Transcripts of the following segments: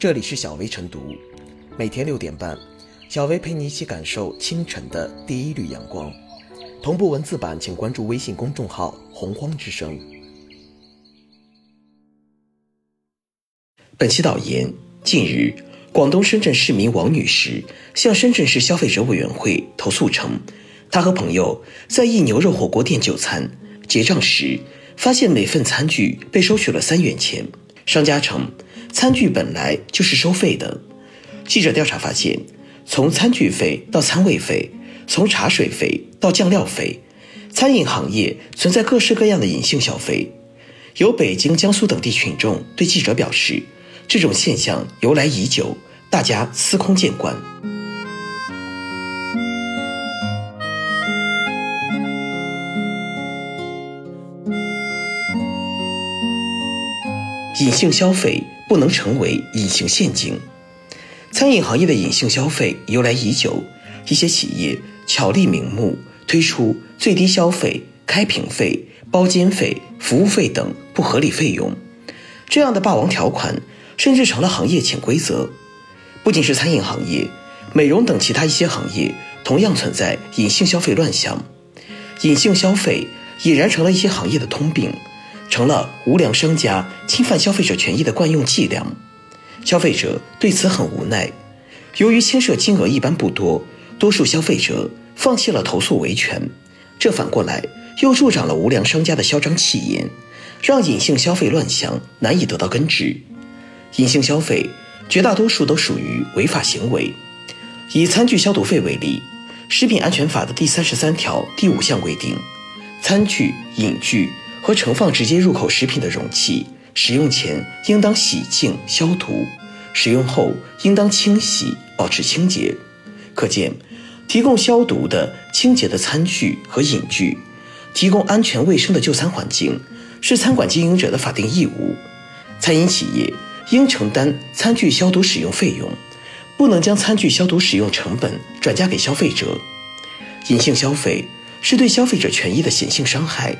这里是小薇晨读，每天六点半，小薇陪你一起感受清晨的第一缕阳光。同步文字版，请关注微信公众号“洪荒之声”。本期导言：近日，广东深圳市民王女士向深圳市消费者委员会投诉称，她和朋友在一牛肉火锅店就餐，结账时发现每份餐具被收取了三元钱。商家称，餐具本来就是收费的。记者调查发现，从餐具费到餐位费，从茶水费到酱料费，餐饮行业存在各式各样的隐性消费。有北京、江苏等地群众对记者表示。这种现象由来已久，大家司空见惯。隐性消费不能成为隐形陷阱。餐饮行业的隐性消费由来已久，一些企业巧立名目，推出最低消费、开瓶费、包间费、服务费等不合理费用，这样的霸王条款。甚至成了行业潜规则。不仅是餐饮行业，美容等其他一些行业同样存在隐性消费乱象。隐性消费已然成了一些行业的通病，成了无良商家侵犯消费者权益的惯用伎俩。消费者对此很无奈。由于牵涉金额一般不多，多数消费者放弃了投诉维权，这反过来又助长了无良商家的嚣张气焰，让隐性消费乱象难以得到根治。隐性消费绝大多数都属于违法行为。以餐具消毒费为例，《食品安全法》的第三十三条第五项规定，餐具、饮具和盛放直接入口食品的容器，使用前应当洗净消毒，使用后应当清洗，保持清洁。可见，提供消毒的、清洁的餐具和饮具，提供安全卫生的就餐环境，是餐馆经营者的法定义务。餐饮企业。应承担餐具消毒使用费用，不能将餐具消毒使用成本转嫁给消费者。隐性消费是对消费者权益的显性伤害。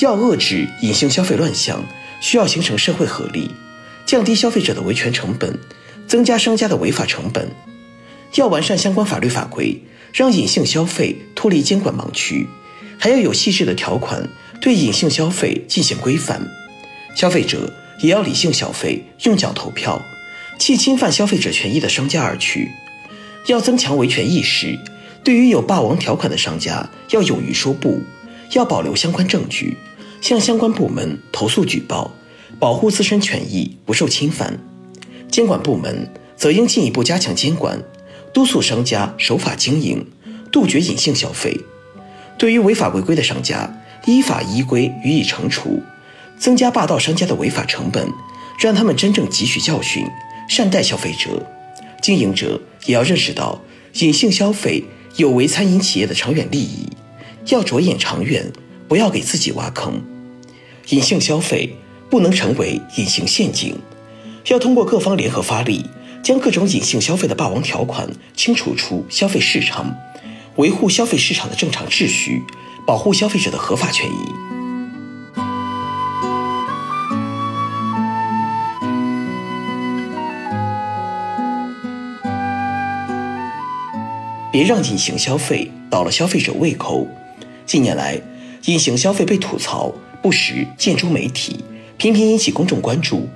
要遏制隐性消费乱象，需要形成社会合力，降低消费者的维权成本，增加商家的违法成本。要完善相关法律法规，让隐性消费脱离监管盲区，还要有细致的条款对隐性消费进行规范。消费者。也要理性消费，用脚投票，弃侵犯消费者权益的商家而去。要增强维权意识，对于有霸王条款的商家，要勇于说不，要保留相关证据，向相关部门投诉举报，保护自身权益不受侵犯。监管部门则应进一步加强监管，督促商家守法经营，杜绝隐性消费。对于违法违规的商家，依法依规予以惩处。增加霸道商家的违法成本，让他们真正汲取教训，善待消费者。经营者也要认识到，隐性消费有违餐饮企业的长远利益，要着眼长远，不要给自己挖坑。隐性消费不能成为隐形陷阱，要通过各方联合发力，将各种隐性消费的霸王条款清除出消费市场，维护消费市场的正常秩序，保护消费者的合法权益。别让隐形消费倒了消费者胃口。近年来，隐形消费被吐槽，不时见诸媒体，频频引起公众关注。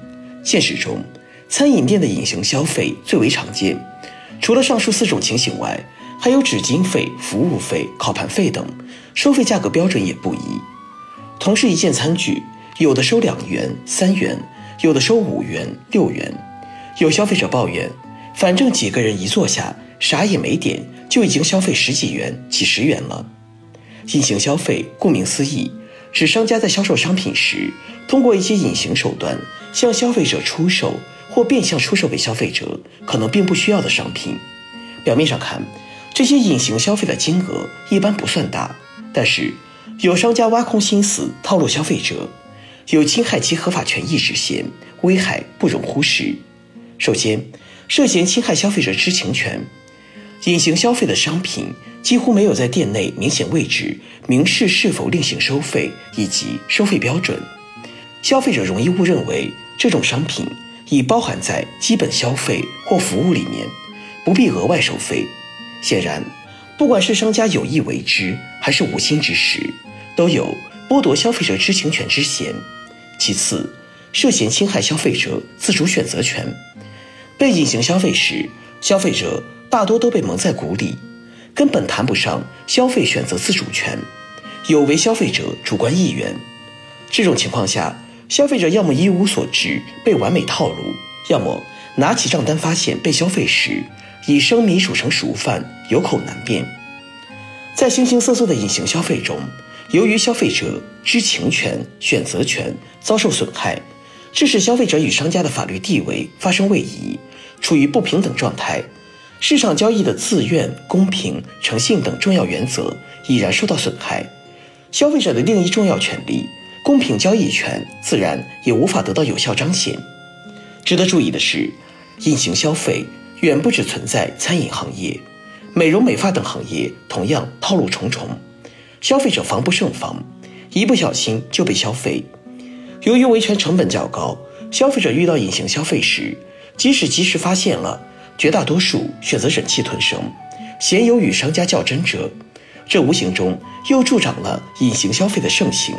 现实中，餐饮店的隐形消费最为常见。除了上述四种情形外，还有纸巾费、服务费、烤盘费等，收费价格标准也不一。同是一件餐具，有的收两元、三元，有的收五元、六元。有消费者抱怨，反正几个人一坐下，啥也没点。就已经消费十几元、几十元了。隐形消费顾名思义，指商家在销售商品时，通过一些隐形手段向消费者出售或变相出售给消费者可能并不需要的商品。表面上看，这些隐形消费的金额一般不算大，但是有商家挖空心思套路消费者，有侵害其合法权益之嫌，危害不容忽视。首先，涉嫌侵害消费者知情权。隐形消费的商品几乎没有在店内明显位置明示是否另行收费以及收费标准，消费者容易误认为这种商品已包含在基本消费或服务里面，不必额外收费。显然，不管是商家有意为之，还是无心之失，都有剥夺消费者知情权之嫌。其次，涉嫌侵害消费者自主选择权。被隐形消费时，消费者大多都被蒙在鼓里，根本谈不上消费选择自主权，有违消费者主观意愿。这种情况下，消费者要么一无所知被完美套路，要么拿起账单发现被消费时已生米煮成熟饭，有口难辩。在形形色色的隐形消费中，由于消费者知情权、选择权遭受损害，致使消费者与商家的法律地位发生位移，处于不平等状态，市场交易的自愿、公平、诚信等重要原则已然受到损害，消费者的另一重要权利。公平交易权自然也无法得到有效彰显。值得注意的是，隐形消费远不止存在餐饮行业，美容美发等行业同样套路重重，消费者防不胜防，一不小心就被消费。由于维权成本较高，消费者遇到隐形消费时，即使及时发现了，绝大多数选择忍气吞声，鲜有与商家较真者，这无形中又助长了隐形消费的盛行。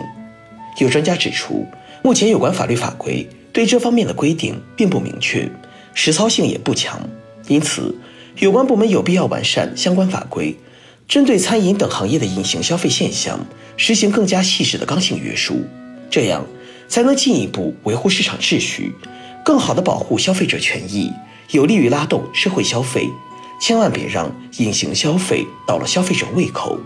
有专家指出，目前有关法律法规对这方面的规定并不明确，实操性也不强，因此有关部门有必要完善相关法规，针对餐饮等行业的隐形消费现象实行更加细致的刚性约束，这样才能进一步维护市场秩序，更好地保护消费者权益，有利于拉动社会消费。千万别让隐形消费倒了消费者胃口。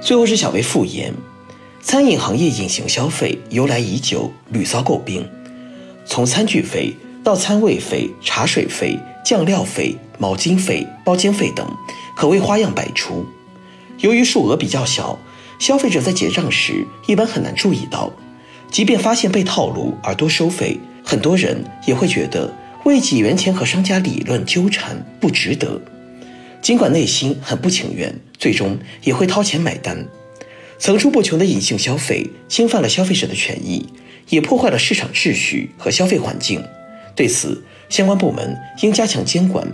最后是小薇复言，餐饮行业隐形消费由来已久，屡遭诟病。从餐具费到餐位费、茶水费、酱料费、毛巾费、包间费等，可谓花样百出。由于数额比较小，消费者在结账时一般很难注意到。即便发现被套路而多收费，很多人也会觉得为几元钱和商家理论纠缠不值得。尽管内心很不情愿，最终也会掏钱买单。层出不穷的隐性消费侵犯了消费者的权益，也破坏了市场秩序和消费环境。对此，相关部门应加强监管，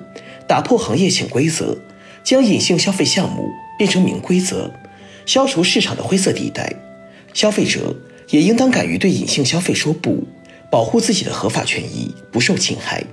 打破行业潜规则，将隐性消费项目变成明规则，消除市场的灰色地带。消费者也应当敢于对隐性消费说不，保护自己的合法权益不受侵害。